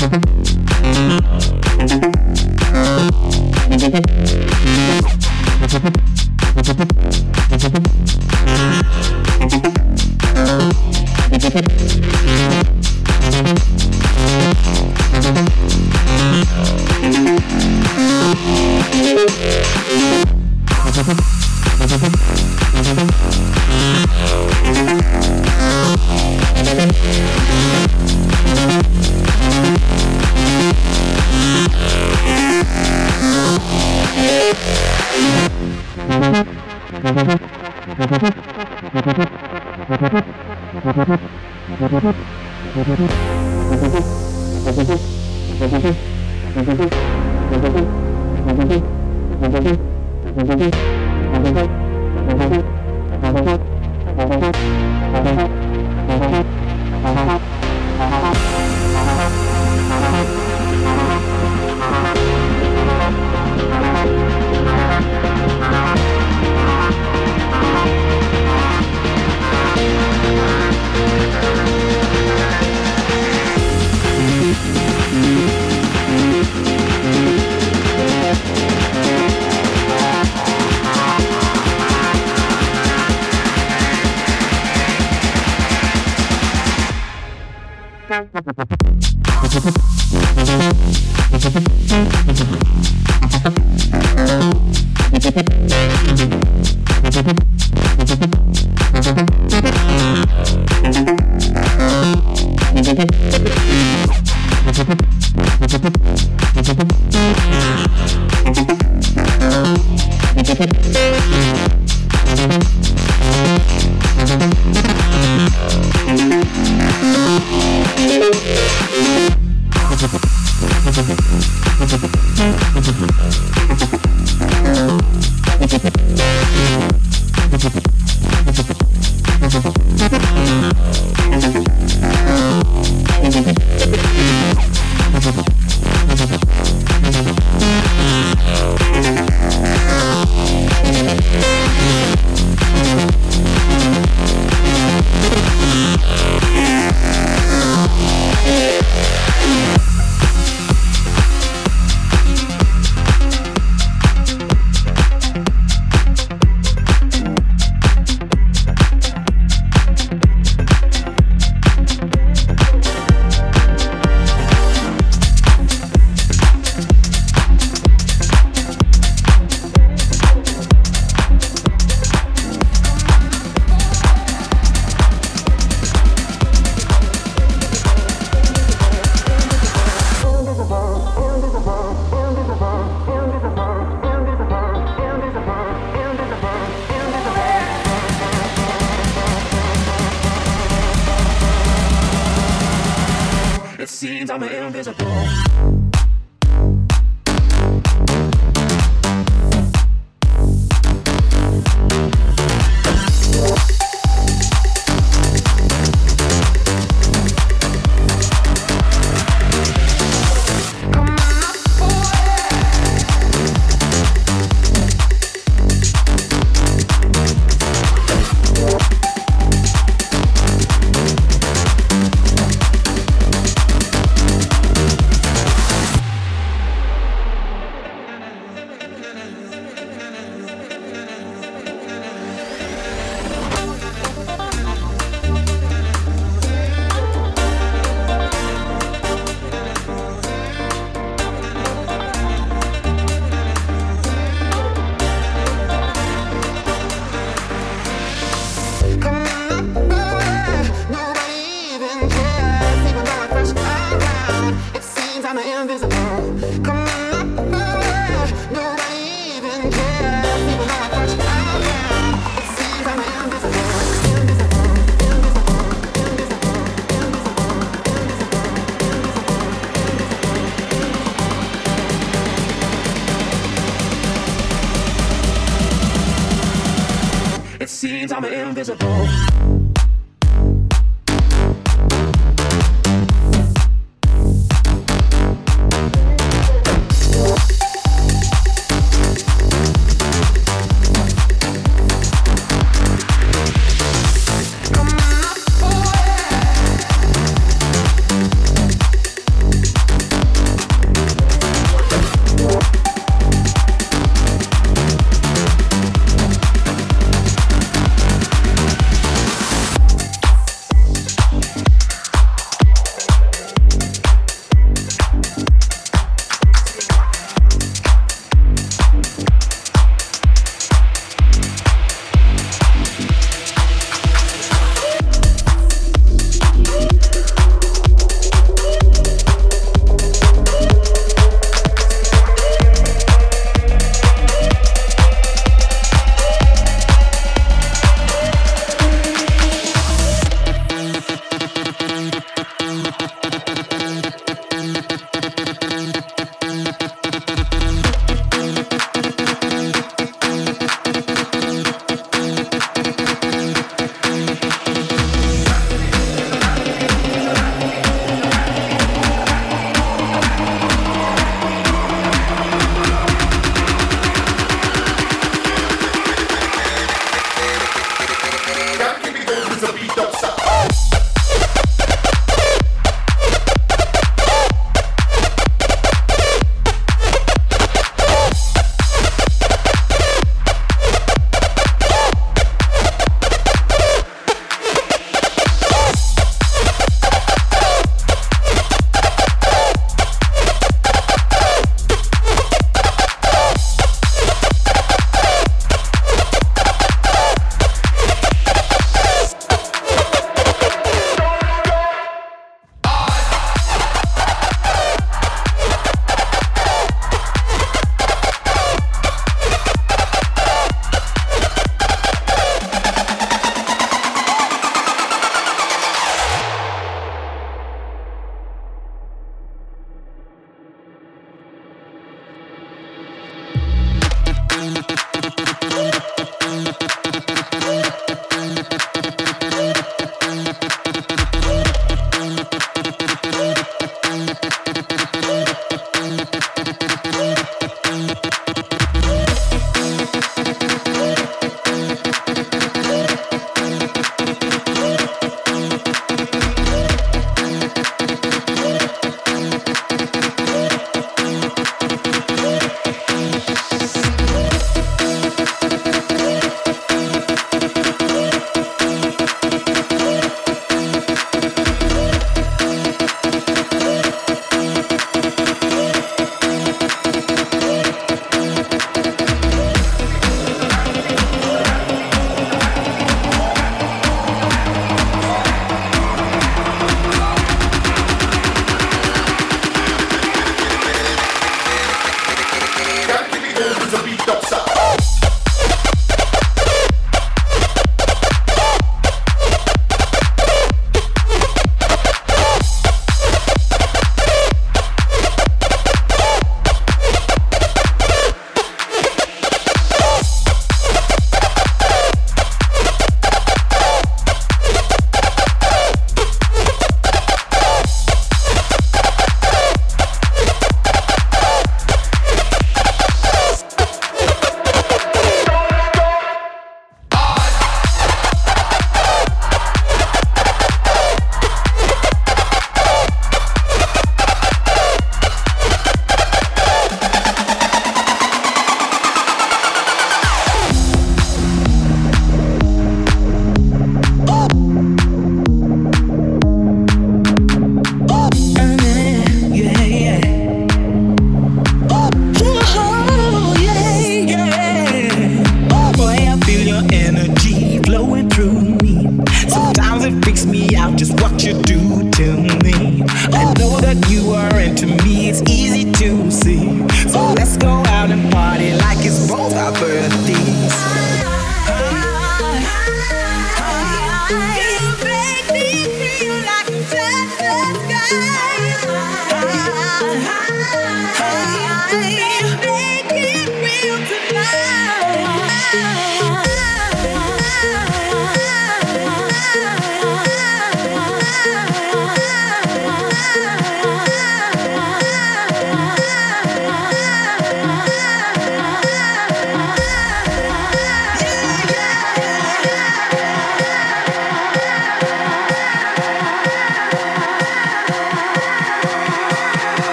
Thank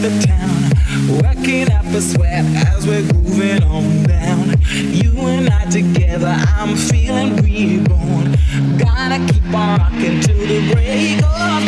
the town, working up a sweat as we're moving on down. You and I together, I'm feeling reborn. Gotta keep on rocking till the break of dawn.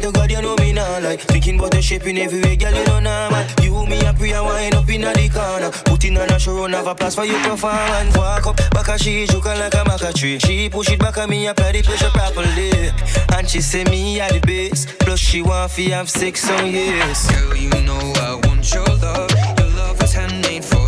to God, you know me now. Like thinking about the shaping way, girl, you know normal. You, me, a pray and wind up in the corner. Putting on a show, have a place for you performance. Walk up, back a she, juke like a maca tree. She push it back at me, apply the pressure properly. And she say me at the base. Plus she want fi have six on years. Girl, you know I want your love. Your love was handmade for